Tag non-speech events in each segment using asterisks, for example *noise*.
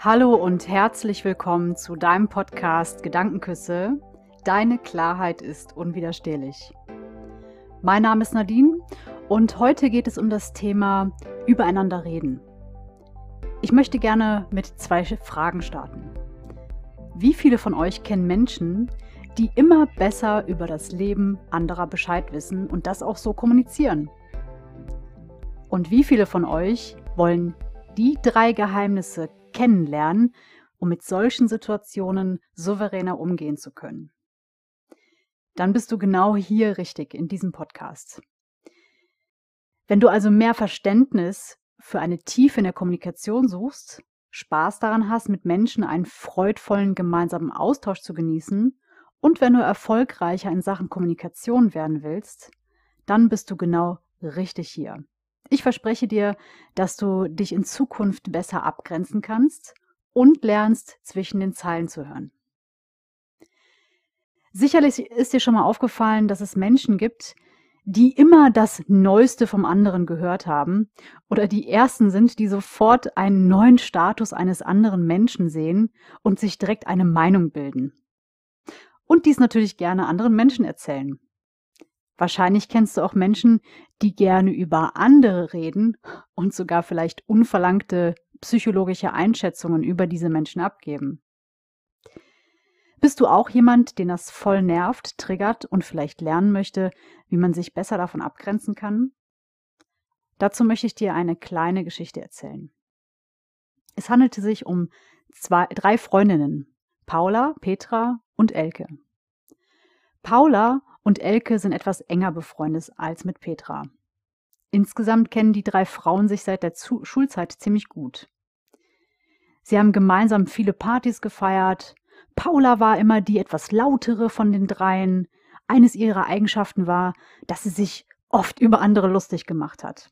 Hallo und herzlich willkommen zu deinem Podcast Gedankenküsse. Deine Klarheit ist unwiderstehlich. Mein Name ist Nadine und heute geht es um das Thema Übereinander reden. Ich möchte gerne mit zwei Fragen starten. Wie viele von euch kennen Menschen, die immer besser über das Leben anderer Bescheid wissen und das auch so kommunizieren? Und wie viele von euch wollen die drei Geheimnisse kennenlernen, um mit solchen Situationen souveräner umgehen zu können. Dann bist du genau hier richtig in diesem Podcast. Wenn du also mehr Verständnis für eine Tiefe in der Kommunikation suchst, Spaß daran hast, mit Menschen einen freudvollen gemeinsamen Austausch zu genießen und wenn du erfolgreicher in Sachen Kommunikation werden willst, dann bist du genau richtig hier. Ich verspreche dir, dass du dich in Zukunft besser abgrenzen kannst und lernst, zwischen den Zeilen zu hören. Sicherlich ist dir schon mal aufgefallen, dass es Menschen gibt, die immer das Neueste vom anderen gehört haben oder die Ersten sind, die sofort einen neuen Status eines anderen Menschen sehen und sich direkt eine Meinung bilden. Und dies natürlich gerne anderen Menschen erzählen. Wahrscheinlich kennst du auch Menschen, die gerne über andere reden und sogar vielleicht unverlangte psychologische Einschätzungen über diese Menschen abgeben. Bist du auch jemand, den das voll nervt, triggert und vielleicht lernen möchte, wie man sich besser davon abgrenzen kann? Dazu möchte ich dir eine kleine Geschichte erzählen. Es handelte sich um zwei, drei Freundinnen, Paula, Petra und Elke. Paula und Elke sind etwas enger befreundet als mit Petra. Insgesamt kennen die drei Frauen sich seit der Zu Schulzeit ziemlich gut. Sie haben gemeinsam viele Partys gefeiert. Paula war immer die etwas lautere von den dreien. Eines ihrer Eigenschaften war, dass sie sich oft über andere lustig gemacht hat.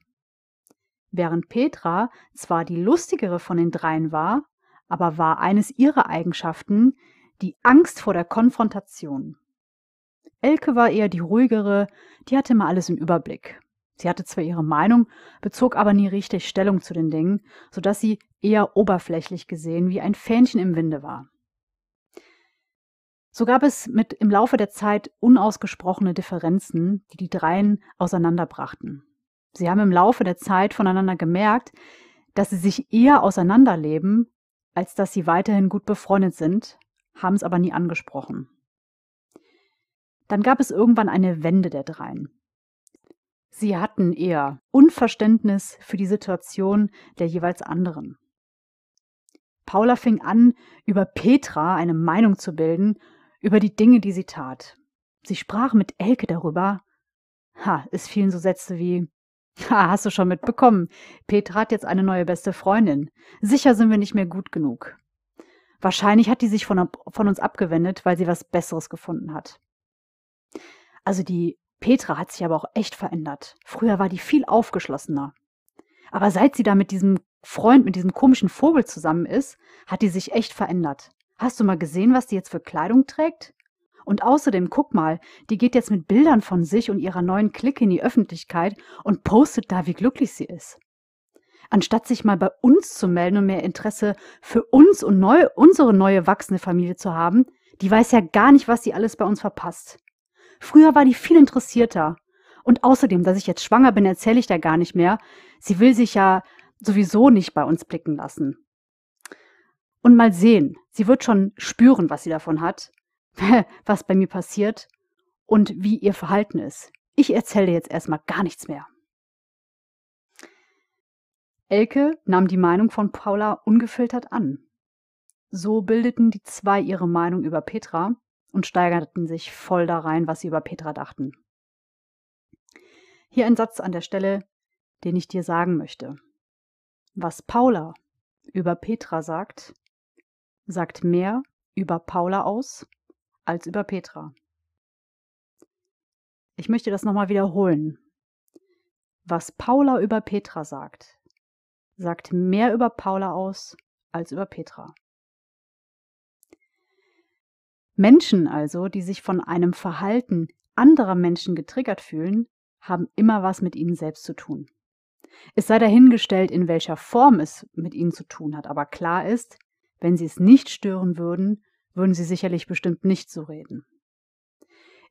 Während Petra zwar die lustigere von den dreien war, aber war eines ihrer Eigenschaften die Angst vor der Konfrontation. Elke war eher die ruhigere, die hatte immer alles im Überblick. Sie hatte zwar ihre Meinung, bezog aber nie richtig Stellung zu den Dingen, so dass sie eher oberflächlich gesehen wie ein Fähnchen im Winde war. So gab es mit im Laufe der Zeit unausgesprochene Differenzen, die die dreien auseinanderbrachten. Sie haben im Laufe der Zeit voneinander gemerkt, dass sie sich eher auseinanderleben, als dass sie weiterhin gut befreundet sind, haben es aber nie angesprochen. Dann gab es irgendwann eine Wende der dreien. Sie hatten eher Unverständnis für die Situation der jeweils anderen. Paula fing an, über Petra eine Meinung zu bilden, über die Dinge, die sie tat. Sie sprach mit Elke darüber. Ha, es fielen so Sätze wie Ha, hast du schon mitbekommen? Petra hat jetzt eine neue beste Freundin. Sicher sind wir nicht mehr gut genug. Wahrscheinlich hat die sich von, von uns abgewendet, weil sie was Besseres gefunden hat. Also die Petra hat sich aber auch echt verändert. Früher war die viel aufgeschlossener. Aber seit sie da mit diesem Freund, mit diesem komischen Vogel zusammen ist, hat die sich echt verändert. Hast du mal gesehen, was die jetzt für Kleidung trägt? Und außerdem, guck mal, die geht jetzt mit Bildern von sich und ihrer neuen Clique in die Öffentlichkeit und postet da, wie glücklich sie ist. Anstatt sich mal bei uns zu melden und mehr Interesse für uns und neu, unsere neue wachsende Familie zu haben, die weiß ja gar nicht, was sie alles bei uns verpasst. Früher war die viel interessierter. Und außerdem, dass ich jetzt schwanger bin, erzähle ich da gar nicht mehr. Sie will sich ja sowieso nicht bei uns blicken lassen. Und mal sehen, sie wird schon spüren, was sie davon hat, *laughs* was bei mir passiert und wie ihr Verhalten ist. Ich erzähle jetzt erstmal gar nichts mehr. Elke nahm die Meinung von Paula ungefiltert an. So bildeten die zwei ihre Meinung über Petra und steigerten sich voll da rein, was sie über Petra dachten. Hier ein Satz an der Stelle, den ich dir sagen möchte. Was Paula über Petra sagt, sagt mehr über Paula aus als über Petra. Ich möchte das nochmal wiederholen. Was Paula über Petra sagt, sagt mehr über Paula aus als über Petra. Menschen also, die sich von einem Verhalten anderer Menschen getriggert fühlen, haben immer was mit ihnen selbst zu tun. Es sei dahingestellt, in welcher Form es mit ihnen zu tun hat, aber klar ist, Wenn sie es nicht stören würden, würden sie sicherlich bestimmt nicht so reden.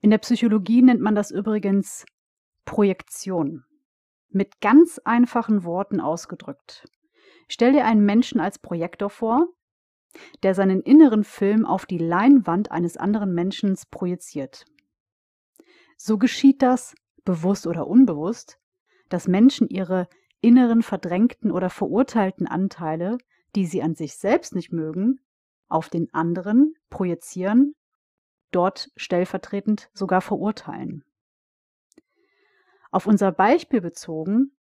In der Psychologie nennt man das übrigens Projektion. Mit ganz einfachen Worten ausgedrückt. Stell dir einen Menschen als Projektor vor, der seinen inneren Film auf die Leinwand eines anderen Menschen projiziert. So geschieht das, bewusst oder unbewusst, dass Menschen ihre inneren verdrängten oder verurteilten Anteile, die sie an sich selbst nicht mögen, auf den anderen projizieren, dort stellvertretend sogar verurteilen. Auf unser Beispiel bezogen,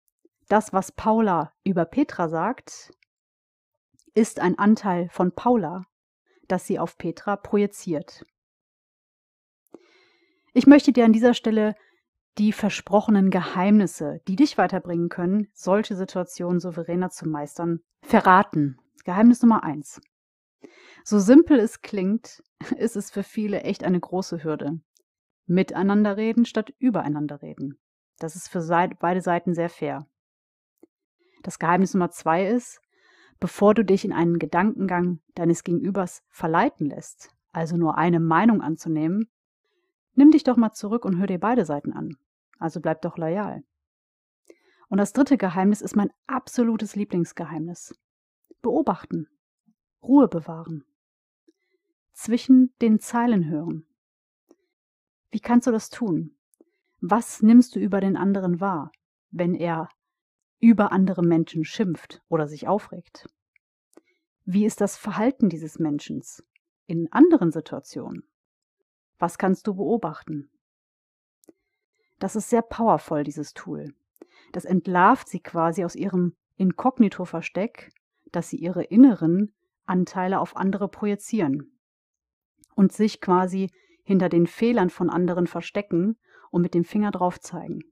das, was Paula über Petra sagt, ist ein Anteil von Paula, das sie auf Petra projiziert. Ich möchte dir an dieser Stelle die versprochenen Geheimnisse, die dich weiterbringen können, solche Situationen souveräner zu meistern, verraten. Geheimnis Nummer eins. So simpel es klingt, *laughs* ist es für viele echt eine große Hürde. Miteinander reden statt übereinander reden. Das ist für beide Seiten sehr fair. Das Geheimnis Nummer zwei ist, bevor du dich in einen Gedankengang deines Gegenübers verleiten lässt, also nur eine Meinung anzunehmen, nimm dich doch mal zurück und hör dir beide Seiten an. Also bleib doch loyal. Und das dritte Geheimnis ist mein absolutes Lieblingsgeheimnis. Beobachten. Ruhe bewahren. Zwischen den Zeilen hören. Wie kannst du das tun? Was nimmst du über den anderen wahr, wenn er über andere Menschen schimpft oder sich aufregt? Wie ist das Verhalten dieses Menschen in anderen Situationen? Was kannst du beobachten? Das ist sehr powerful, dieses Tool. Das entlarvt sie quasi aus ihrem Inkognito-Versteck, dass sie ihre inneren Anteile auf andere projizieren und sich quasi hinter den Fehlern von anderen verstecken und mit dem Finger drauf zeigen.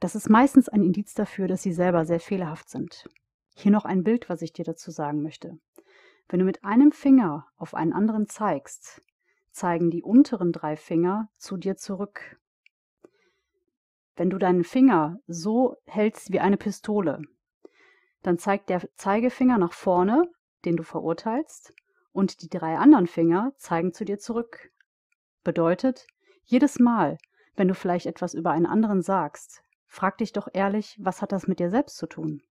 Das ist meistens ein Indiz dafür, dass sie selber sehr fehlerhaft sind. Hier noch ein Bild, was ich dir dazu sagen möchte. Wenn du mit einem Finger auf einen anderen zeigst, zeigen die unteren drei Finger zu dir zurück. Wenn du deinen Finger so hältst wie eine Pistole, dann zeigt der Zeigefinger nach vorne, den du verurteilst, und die drei anderen Finger zeigen zu dir zurück. Bedeutet, jedes Mal, wenn du vielleicht etwas über einen anderen sagst, frag dich doch ehrlich, was hat das mit dir selbst zu tun?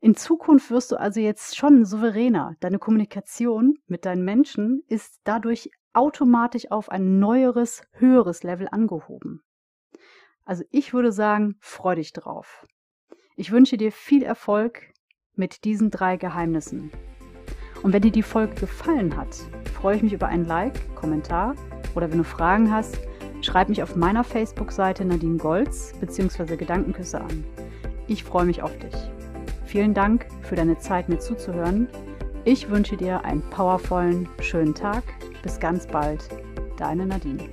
In Zukunft wirst du also jetzt schon souveräner. Deine Kommunikation mit deinen Menschen ist dadurch automatisch auf ein neueres, höheres Level angehoben. Also ich würde sagen, freu dich drauf. Ich wünsche dir viel Erfolg mit diesen drei Geheimnissen. Und wenn dir die Folge gefallen hat, freue ich mich über ein Like, Kommentar oder wenn du Fragen hast, schreib mich auf meiner Facebook-Seite Nadine Golz bzw. Gedankenküsse an. Ich freue mich auf dich. Vielen Dank für deine Zeit, mir zuzuhören. Ich wünsche dir einen powervollen, schönen Tag. Bis ganz bald. Deine Nadine.